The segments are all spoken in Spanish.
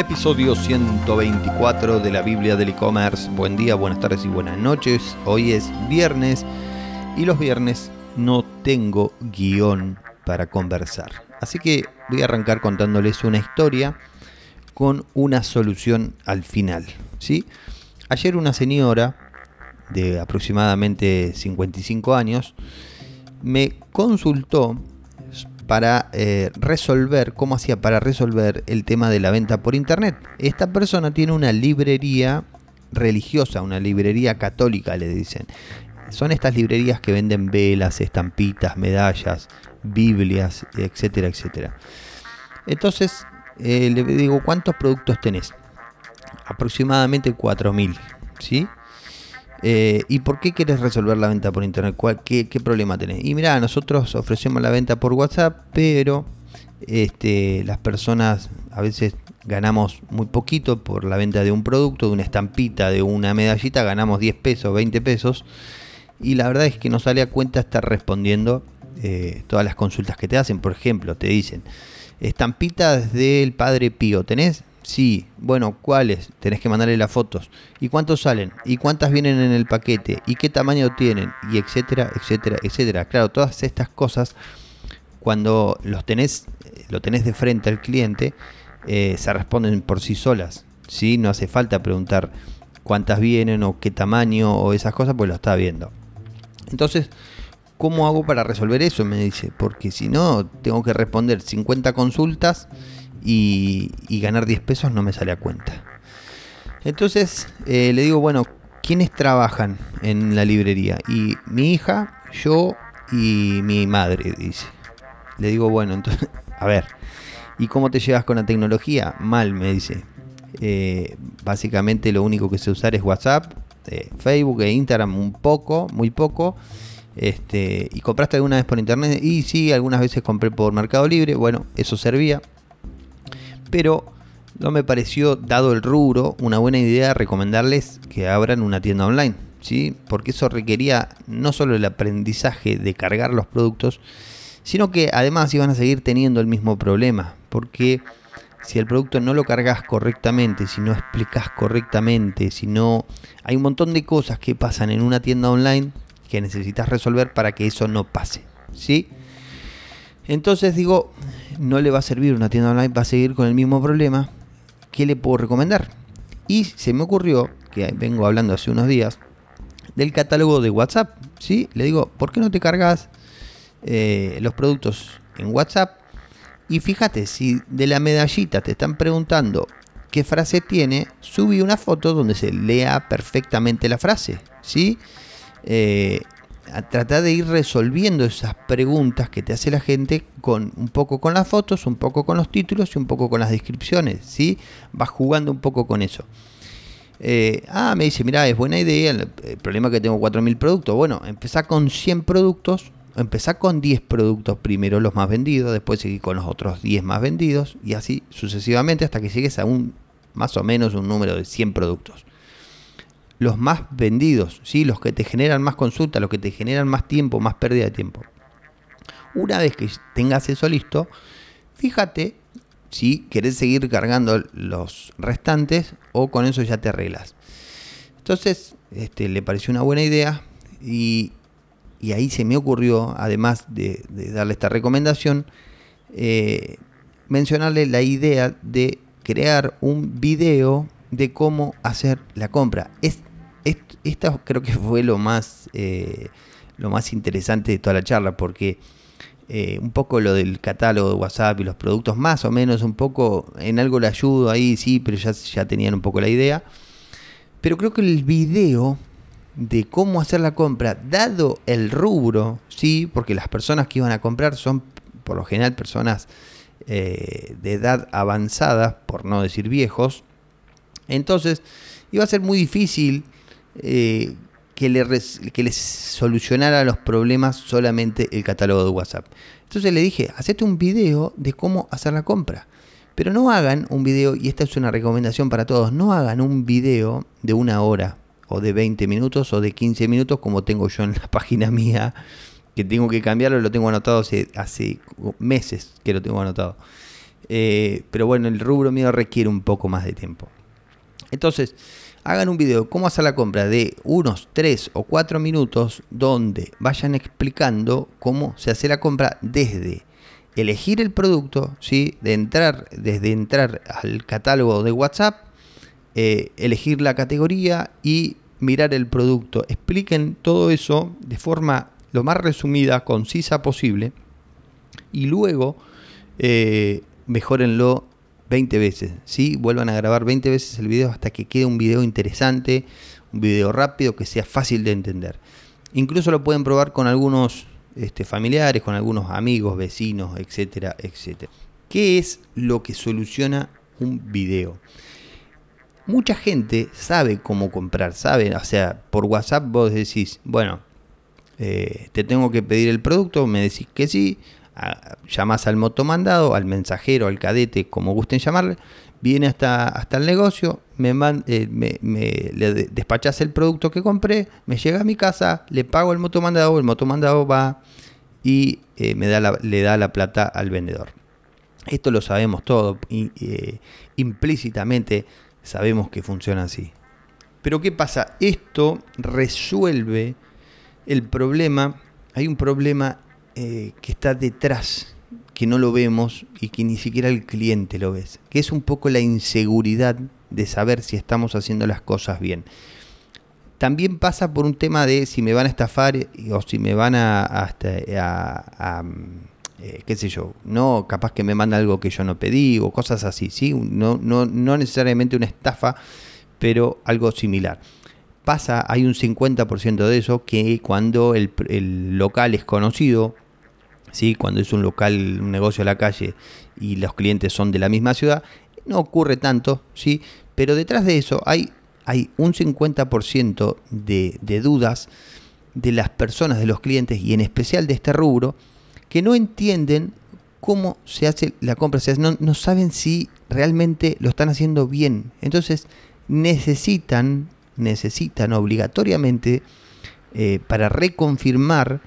Episodio 124 de la Biblia del e-commerce. Buen día, buenas tardes y buenas noches. Hoy es viernes y los viernes no tengo guion para conversar. Así que voy a arrancar contándoles una historia con una solución al final. ¿sí? Ayer una señora de aproximadamente 55 años me consultó para eh, resolver, cómo hacía para resolver el tema de la venta por internet. Esta persona tiene una librería religiosa, una librería católica, le dicen. Son estas librerías que venden velas, estampitas, medallas, Biblias, etcétera, etcétera. Entonces, eh, le digo, ¿cuántos productos tenés? Aproximadamente 4.000, ¿sí? Eh, ¿Y por qué quieres resolver la venta por internet? qué, problema tenés? Y mira, nosotros ofrecemos la venta por WhatsApp, pero este, las personas a veces ganamos muy poquito por la venta de un producto, de una estampita, de una medallita, ganamos 10 pesos, 20 pesos. Y la verdad es que no sale a cuenta estar respondiendo eh, todas las consultas que te hacen. Por ejemplo, te dicen, estampitas del Padre Pío, ¿tenés? Sí, bueno, ¿cuáles? Tenés que mandarle las fotos. ¿Y cuántos salen? ¿Y cuántas vienen en el paquete? ¿Y qué tamaño tienen? Y etcétera, etcétera, etcétera. Claro, todas estas cosas, cuando los tenés, lo tenés de frente al cliente, eh, se responden por sí solas. ¿sí? No hace falta preguntar cuántas vienen o qué tamaño o esas cosas, pues lo está viendo. Entonces, ¿cómo hago para resolver eso? Me dice, porque si no, tengo que responder 50 consultas y, ganar 10 pesos no me sale a cuenta. Entonces eh, le digo, bueno, ¿quiénes trabajan en la librería? Y mi hija, yo y mi madre, dice. Le digo, bueno, entonces, a ver, ¿y cómo te llevas con la tecnología? Mal, me dice. Eh, básicamente lo único que sé usar es WhatsApp, eh, Facebook e Instagram un poco, muy poco. Este, ¿Y compraste alguna vez por internet? Y sí, algunas veces compré por Mercado Libre. Bueno, eso servía pero no me pareció, dado el rubro, una buena idea recomendarles que abran una tienda online, ¿sí? porque eso requería no solo el aprendizaje de cargar los productos, sino que además iban a seguir teniendo el mismo problema, porque si el producto no lo cargas correctamente, si no explicas correctamente, si no... Hay un montón de cosas que pasan en una tienda online que necesitas resolver para que eso no pase, ¿sí? Entonces digo, no le va a servir una tienda online, va a seguir con el mismo problema. ¿Qué le puedo recomendar? Y se me ocurrió, que vengo hablando hace unos días, del catálogo de WhatsApp. ¿sí? Le digo, ¿por qué no te cargas eh, los productos en WhatsApp? Y fíjate, si de la medallita te están preguntando qué frase tiene, subí una foto donde se lea perfectamente la frase. ¿sí? Eh, a tratar de ir resolviendo esas preguntas que te hace la gente con un poco con las fotos, un poco con los títulos y un poco con las descripciones, ¿sí? Vas jugando un poco con eso. Eh, ah, me dice, mira, es buena idea, el, problema es que tengo 4.000 productos. Bueno, empezá con 100 productos, empezá con 10 productos primero los más vendidos, después seguir con los otros 10 más vendidos y así sucesivamente hasta que llegues a un más o menos un número de 100 productos los más vendidos, ¿sí? los que te generan más consultas, los que te generan más tiempo, más pérdida de tiempo. Una vez que tengas eso listo, fíjate si querés seguir cargando los restantes o con eso ya te arreglas. Entonces, este, le pareció una buena idea y, ahí se me ocurrió, además de, darle esta recomendación, eh, mencionarle la idea de crear un video de cómo hacer la compra. Es esto creo que fue lo más, eh, lo más interesante de toda la charla, porque eh, un poco lo del catálogo de WhatsApp y los productos, más o menos, un poco en algo le ayudo ahí, sí, pero ya, ya tenían un poco la idea. Pero creo que el video de cómo hacer la compra, dado el rubro, sí, porque las personas que iban a comprar son por lo general personas eh, de edad avanzada, por no decir viejos, entonces iba a ser muy difícil eh, que, le solucionara los problemas solamente el catálogo de WhatsApp. Entonces le dije, hacete un video de cómo hacer la compra. Pero no hagan un video, y esta es una recomendación para todos, no hagan un video de una hora, o de 20 minutos, o de 15 minutos, como tengo yo en la página mía, que tengo que cambiarlo, lo tengo anotado hace, hace meses que lo tengo anotado. eh, pero bueno, el rubro mío requiere un poco más de tiempo. Entonces, hagan un video cómo hacer la compra de unos 3 o 4 minutos donde vayan explicando cómo se hace la compra desde elegir el producto, ¿sí? de entrar, desde entrar al catálogo de WhatsApp, eh, elegir la categoría y mirar el producto. Expliquen todo eso de forma lo más resumida, concisa posible y luego eh, mejórenlo 20 veces, ¿sí? Vuelvan a grabar 20 veces el video hasta que quede un video interesante, un video rápido que sea fácil de entender. Incluso lo pueden probar con algunos este, familiares, con algunos amigos, vecinos, etcétera, etcétera. ¿Qué es lo que soluciona un video? Mucha gente sabe cómo comprar, sabe, o sea, por WhatsApp vos decís, bueno, eh, te tengo que pedir el producto, me decís que sí, llamás al motomandado, al mensajero, al cadete, como gusten llamarle, viene hasta, hasta el negocio, me, eh, me, le despachás el producto que compré, me llega a mi casa, le pago el motomandado, el motomandado va y eh, me da le da la plata al vendedor. Esto lo sabemos todo, eh, implícitamente sabemos que funciona así. Pero ¿qué pasa? Esto resuelve el problema, hay un problema que está detrás que no lo vemos y que ni siquiera el cliente lo ve, que es un poco la inseguridad de saber si estamos haciendo las cosas bien. También pasa por un tema de si me van a estafar o si me van a, a, eh, qué sé yo, no capaz que me manda algo que yo no pedí o cosas así, ¿sí? no, no, no necesariamente una estafa, pero algo similar pasa, hay un 50% de eso que cuando el, el, local es conocido ¿sí? cuando es un local, un negocio a la calle y los clientes son de la misma ciudad, no ocurre tanto, ¿sí? pero detrás de eso hay, hay un 50% de, de dudas de las personas, de los clientes y en especial de este rubro, que no entienden cómo se hace la compra, no, no, saben si realmente lo están haciendo bien. Entonces necesitan, necesitan obligatoriamente eh, para reconfirmar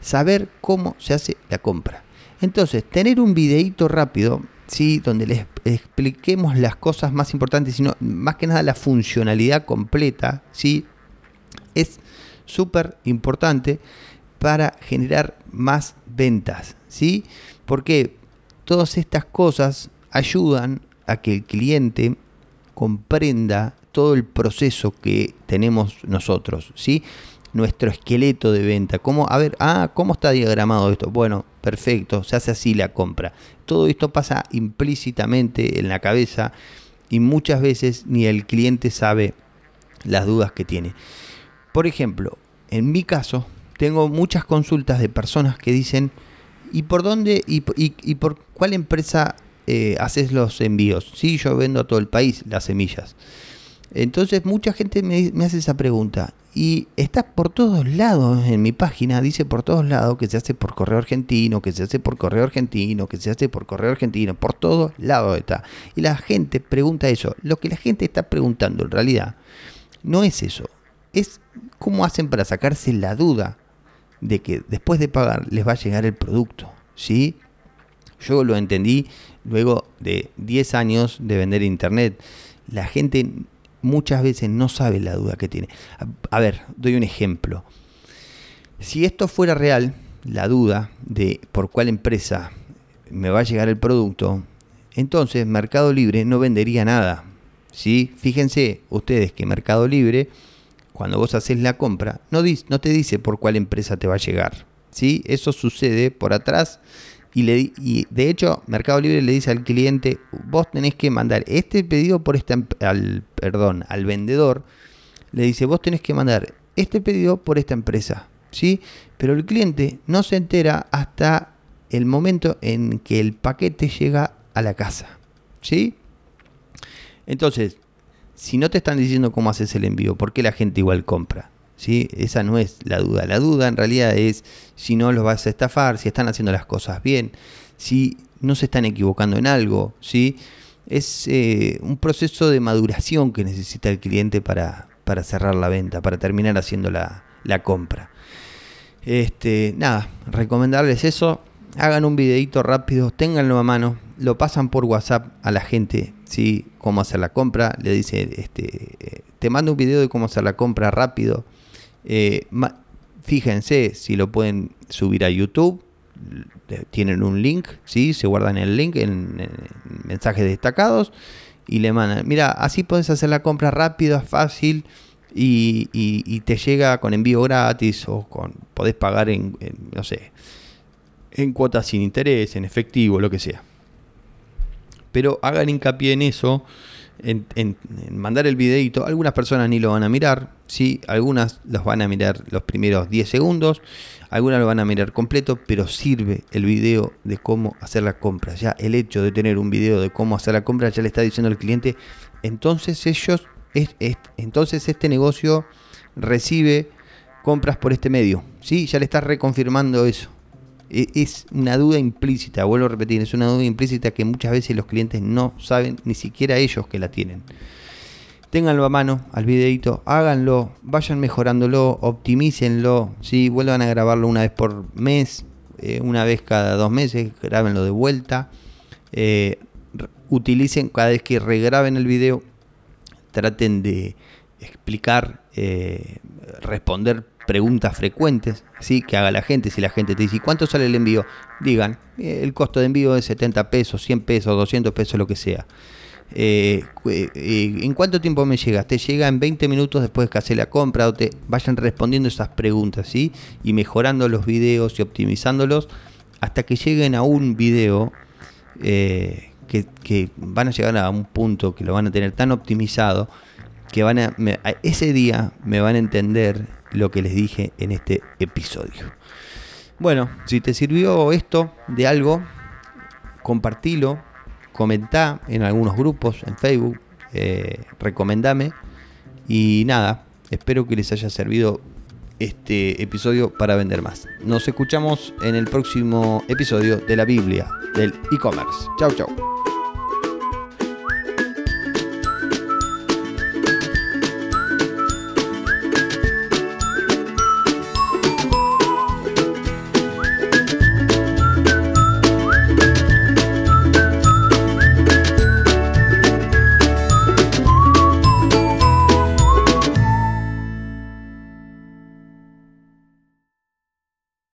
saber cómo se hace la compra. Entonces, tener un videíto rápido, ¿sí? donde les expliquemos las cosas más importantes, sino más que nada la funcionalidad completa, ¿sí? es súper importante para generar más ventas. ¿sí? Porque todas estas cosas ayudan a que el cliente comprenda todo el proceso que tenemos nosotros, ¿sí? nuestro esqueleto de venta. ¿Cómo, a ver, ah, ¿cómo está diagramado esto? Bueno, perfecto, se hace así la compra. Todo esto pasa implícitamente en la cabeza y muchas veces ni el cliente sabe las dudas que tiene. Por ejemplo, en mi caso, tengo muchas consultas de personas que dicen, ¿y por dónde y, por cuál empresa eh, haces los envíos? Sí, yo vendo a todo el país las semillas. Entonces mucha gente me, me hace esa pregunta y está por todos lados en mi página, dice por todos lados que se hace por correo argentino, que se hace por correo argentino, que se hace por correo argentino, por todos lados está. Y la gente pregunta eso. Lo que la gente está preguntando en realidad no es eso, es cómo hacen para sacarse la duda de que después de pagar les va a llegar el producto. ¿sí? Yo lo entendí luego de 10 años de vender internet. La gente muchas veces no sabe la duda que tiene. A, ver, doy un ejemplo. Si esto fuera real, la duda de por cuál empresa me va a llegar el producto, entonces Mercado Libre no vendería nada. ¿sí? Fíjense ustedes que Mercado Libre, cuando vos haces la compra, no, no te dice por cuál empresa te va a llegar. ¿sí? Eso sucede por atrás y, le, y de hecho, Mercado Libre le dice al cliente, vos tenés que mandar este pedido por esta, al, perdón, al vendedor, le dice, vos tenés que mandar este pedido por esta empresa, ¿sí? Pero el cliente no se entera hasta el momento en que el paquete llega a la casa, ¿sí? Entonces, si no te están diciendo cómo haces el envío, ¿por qué la gente igual compra? ¿Sí? Esa no es la duda. La duda en realidad es si no los vas a estafar, si están haciendo las cosas bien, si no se están equivocando en algo, ¿sí? Es eh, un proceso de maduración que necesita el cliente para, para cerrar la venta, para terminar haciendo la, la compra. Este, nada, recomendarles eso. Hagan un videito rápido, ténganlo a mano lo pasan por WhatsApp a la gente, ¿sí? Cómo hacer la compra. Le dice, este, eh, te mando un video de cómo hacer la compra rápido. Eh, fíjense si lo pueden subir a YouTube. Tienen un link, ¿sí? Se guardan el link en, en mensajes destacados y le mandan, mira, así puedes hacer la compra rápida, fácil y, te llega con envío gratis o con podés pagar en, no sé, en cuotas sin interés, en efectivo, lo que sea. Pero hagan hincapié en eso, en, mandar el videito. Algunas personas ni lo van a mirar, sí, algunas los van a mirar los primeros 10 segundos, algunas lo van a mirar completo, pero sirve el video de cómo hacer la compra. Ya el hecho de tener un video de cómo hacer la compra ya le está diciendo al cliente, entonces ellos entonces este negocio recibe compras por este medio. ¿sí? Ya le estás reconfirmando eso. E, es una duda implícita, vuelvo a repetir, es una duda implícita que muchas veces los clientes no saben, ni siquiera ellos que la tienen. Ténganlo a mano al videito, háganlo, vayan mejorándolo, optimícenlo, ¿sí? vuelvan a grabarlo una vez por mes, eh, una vez cada dos meses, grábenlo de vuelta. Eh, utilicen cada vez que regraben el video, traten de explicar, eh, responder preguntas frecuentes, ¿sí? que haga la gente. Si la gente te dice, ¿cuánto sale el envío? Digan, eh, el costo de envío es 70 pesos, 100 pesos, 200 pesos, lo que sea. Eh, ¿En cuánto tiempo me llega? ¿Te llega en 20 minutos después de que hace la compra? O te vayan respondiendo esas preguntas, ¿sí? Y mejorando los videos y optimizándolos hasta que lleguen a un video que, van a llegar a un punto que lo van a tener tan optimizado que van a, ese día me van a entender lo que les dije en este episodio. Bueno, si te sirvió esto de algo, compartilo, comentá en algunos grupos, en Facebook, eh, recomendame y nada, espero que les haya servido este episodio para vender más. Nos escuchamos en el próximo episodio de la Biblia del e-commerce. Chau, chau.